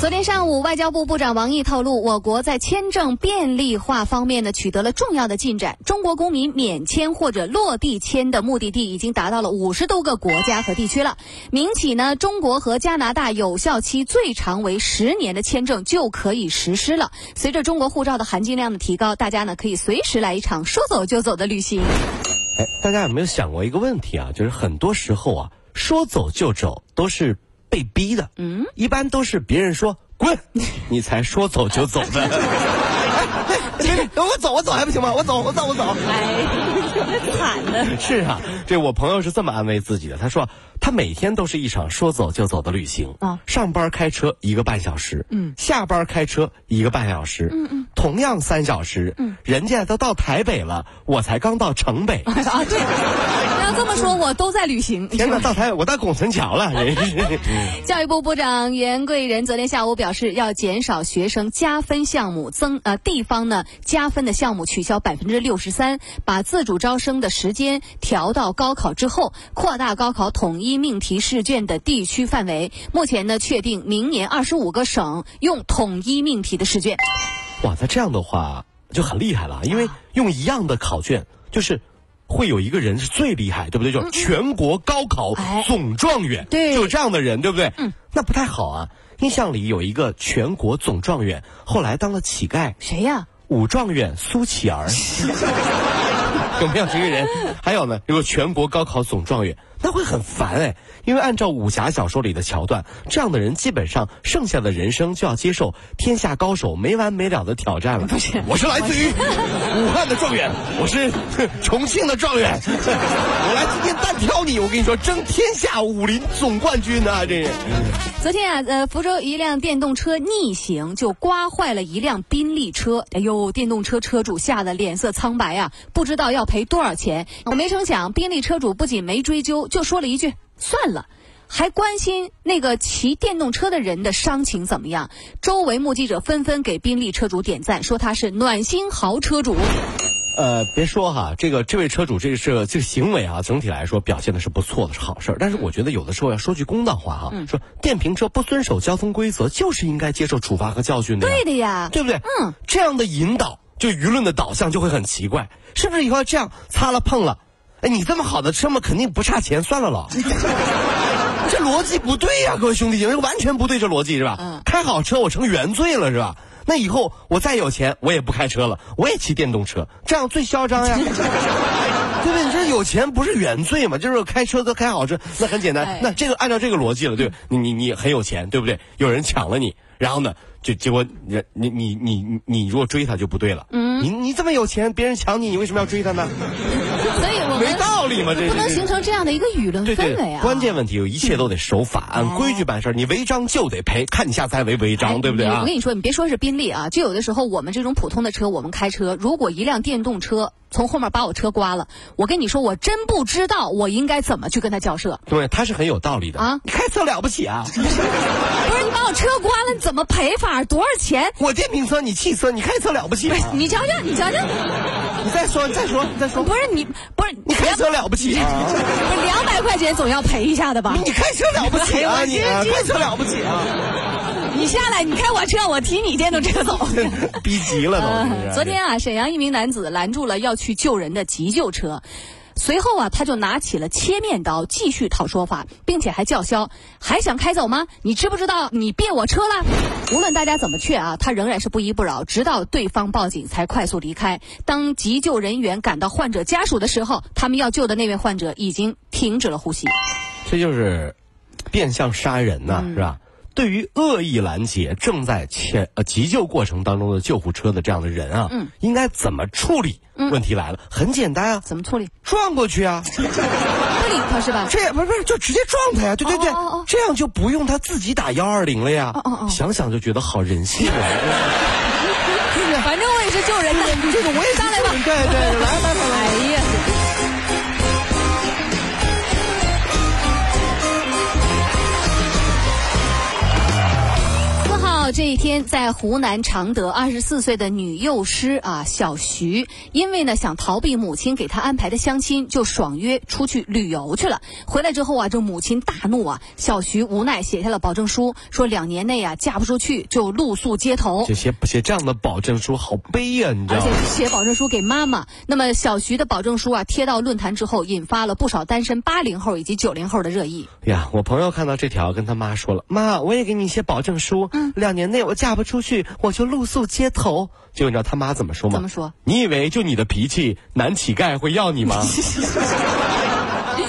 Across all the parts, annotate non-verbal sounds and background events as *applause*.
昨天上午，外交部部长王毅透露，我国在签证便利化方面呢取得了重要的进展。中国公民免签或者落地签的目的地已经达到了五十多个国家和地区了。明起呢，中国和加拿大有效期最长为十年的签证就可以实施了。随着中国护照的含金量的提高，大家呢可以随时来一场说走就走的旅行。哎，大家有没有想过一个问题啊？就是很多时候啊，说走就走都是。被逼的，嗯，一般都是别人说滚，你才说走就走的。*laughs* *laughs* *laughs* 我走，我走还不行吗？我走，我走，我走。哎，惨的。*laughs* 是啊，这我朋友是这么安慰自己的。他说，他每天都是一场说走就走的旅行啊。上班开车一个半小时，嗯，下班开车一个半小时，嗯嗯，同样三小时，嗯，人家都到台北了，我才刚到城北。*laughs* 啊，对。要这么说，我都在旅行。天哪，到台我到拱辰桥了。教育部部长袁贵仁昨天下午表示，要减少学生加分项目，增呃地方呢加分的项目取消百分之六十三，把自主招生的时间调到高考之后，扩大高考统一命题试卷的地区范围。目前呢，确定明年二十五个省用统一命题的试卷。哇，那这样的话就很厉害了，因为用一样的考卷就是。会有一个人是最厉害，对不对？就全国高考总状元，对，就这样的人，对不对？嗯，那不太好啊。印象里有一个全国总状元，后来当了乞丐，谁呀？武状元苏乞儿，*laughs* 有没有这个人？还有呢，有个全国高考总状元。那会很烦哎，因为按照武侠小说里的桥段，这样的人基本上剩下的人生就要接受天下高手没完没了的挑战了。不是，我是来自于武汉的状元，我是 *laughs* 重庆的状元，*laughs* 我来今天单挑你，我跟你说，争天下武林总冠军啊！这是。昨天啊，呃，福州一辆电动车逆行就刮坏了一辆宾利车，哎呦，电动车车主吓得脸色苍白啊，不知道要赔多少钱。我没成想，宾利车主不仅没追究。就说了一句算了，还关心那个骑电动车的人的伤情怎么样。周围目击者纷纷给宾利车主点赞，说他是暖心豪车主。呃，别说哈，这个这位车主这是这个行为啊，整体来说表现的是不错的，是好事但是我觉得有的时候要说句公道话哈，说电瓶车不遵守交通规则，就是应该接受处罚和教训的。对的呀，对不对？嗯，这样的引导，就舆论的导向就会很奇怪，是不是？以后这样擦了碰了。哎，你这么好的车嘛，肯定不差钱，算了了。*laughs* 这逻辑不对呀，各位兄弟姐妹，完全不对，这逻辑是吧？嗯。开好车我成原罪了是吧？那以后我再有钱，我也不开车了，我也骑电动车，这样最嚣张呀。*laughs* 对不对？你这有钱不是原罪嘛？就是开车都开好车，那很简单。那这个按照这个逻辑了，对你你你很有钱，对不对？有人抢了你，然后呢？就结果，你你你你你如果追他就不对了。嗯，你你这么有钱，别人抢你，你为什么要追他呢？*laughs* 所以我没到理嘛，这不能形成这样的一个舆论氛围啊。关键问题有一切都得守法，按规矩办事你违章就得赔，看你下次还违不违章，对不对啊？我跟你说，你别说是宾利啊，就有的时候我们这种普通的车，我们开车，如果一辆电动车。从后面把我车刮了，我跟你说，我真不知道我应该怎么去跟他交涉。对，他是很有道理的啊！你开车了不起啊？*laughs* 不是你把我车刮了，你怎么赔法？多少钱？我电瓶车，你汽车，你开车了不起？*laughs* 你瞧瞧，你瞧瞧，你再说，你再说，你再说。不是你，不是你开车了不起？两百块钱总要赔一下的吧？你开车了不起啊？你开车了不起啊？你下来，你开我车，我提你电动车走。*laughs* 逼急了都。昨天啊，沈阳一名男子拦住了要去救人的急救车，随后啊，他就拿起了切面刀继续讨说法，并且还叫嚣：“还想开走吗？你知不知道你别我车了？”无论大家怎么劝啊，他仍然是不依不饶，直到对方报警才快速离开。当急救人员赶到患者家属的时候，他们要救的那位患者已经停止了呼吸。这就是变相杀人呐，是吧？对于恶意拦截正在前呃急救过程当中的救护车的这样的人啊，嗯，应该怎么处理？问题来了，很简单啊，怎么处理？撞过去啊，不理他是吧？这也不是不是，就直接撞他呀！对对对，这样就不用他自己打幺二零了呀。哦哦 *laughs* 想想就觉得好人性啊！*laughs* 反正我也是救人的，这个我也上来吧，对对，来来来，哎呀。了这一天，在湖南常德，二十四岁的女幼师啊小徐，因为呢想逃避母亲给她安排的相亲，就爽约出去旅游去了。回来之后啊，这母亲大怒啊，小徐无奈写下了保证书，说两年内啊嫁不出去就露宿街头。这写写这样的保证书好悲呀、你知道吗？而且写保证书给妈妈。那么小徐的保证书啊贴到论坛之后，引发了不少单身八零后以及九零后的热议。呀，我朋友看到这条，跟他妈说了：“妈，我也给你写保证书，嗯两年内我嫁不出去，我就露宿街头。”结果你知道他妈怎么说吗？怎么说？你以为就你的脾气，男乞丐会要你吗？*laughs*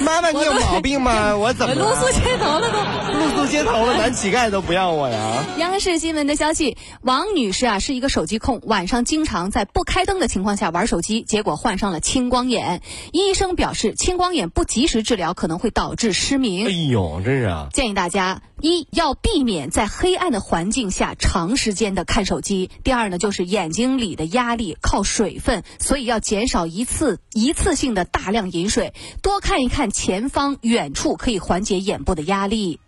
妈妈，你有毛病吗？我怎么露宿街头了都。露宿街头了，男乞丐都不要我呀？央视新闻的消息，王女士啊是一个手机控，晚上经常在不开灯的情况下玩手机，结果患上了青光眼。医生表示，青光眼不及时治疗可能会导致失明哎。呦，真是啊！建议大家一要避免在黑暗的环境下长时间的看手机；第二呢，就是眼睛里的压力靠水分，所以要减少一次一次性的大量饮水，多看一看前方远处，可以缓解眼部的压力。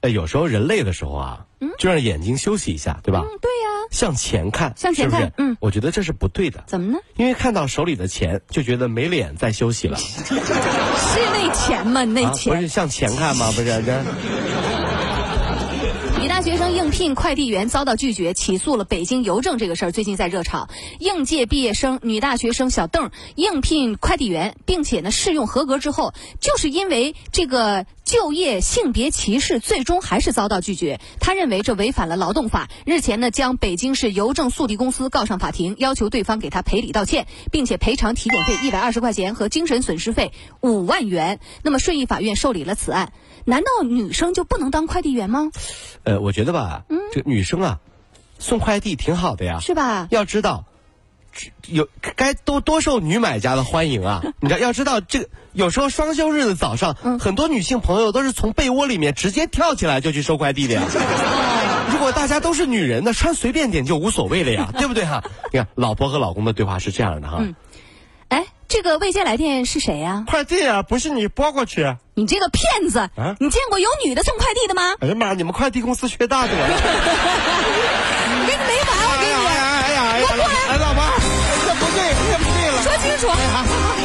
哎，有时候人累的时候啊，嗯就让眼睛休息一下，对吧？嗯，对呀、向前看，向前看是是嗯我觉得这是不对的，怎么呢？因为看到手里的钱，就觉得没脸再休息了。*laughs* 是那钱吗？那啊，不。是向前看吗？不是这。*laughs* 女大学生应聘快递员遭到拒绝，起诉了北京邮政这个事儿，最近在热炒。应届毕业生女大学生小邓应聘快递员，并且呢试用合格之后，就是因为这个就业性别歧视，最终还是遭到拒绝。他认为这违反了劳动法，日前呢将北京市邮政速递公司告上法庭，要求对方给他赔礼道歉，并且赔偿体检费一百二十块钱和精神损失费五万元。那么顺义法院受理了此案。难道女生就不能当快递员吗？呃，我觉得吧，这个女生啊，送快递挺好的呀。是吧？要知道，只有该多多受女买家的欢迎啊！*laughs* 你知道，要知道这个有时候双休日的早上，很多女性朋友都是从被窝里面直接跳起来就去收快递的呀。*laughs* 如果大家都是女人呢，穿随便点就无所谓了呀，对不对哈？你看，老婆和老公的对话是这样的哈。哎，这个未接来电是谁呀、快递啊，不是你拨过去。你这个骗子！啊你见过有女的送快递的吗？哎呀妈，你们快递公司缺大的 *laughs* ハハ！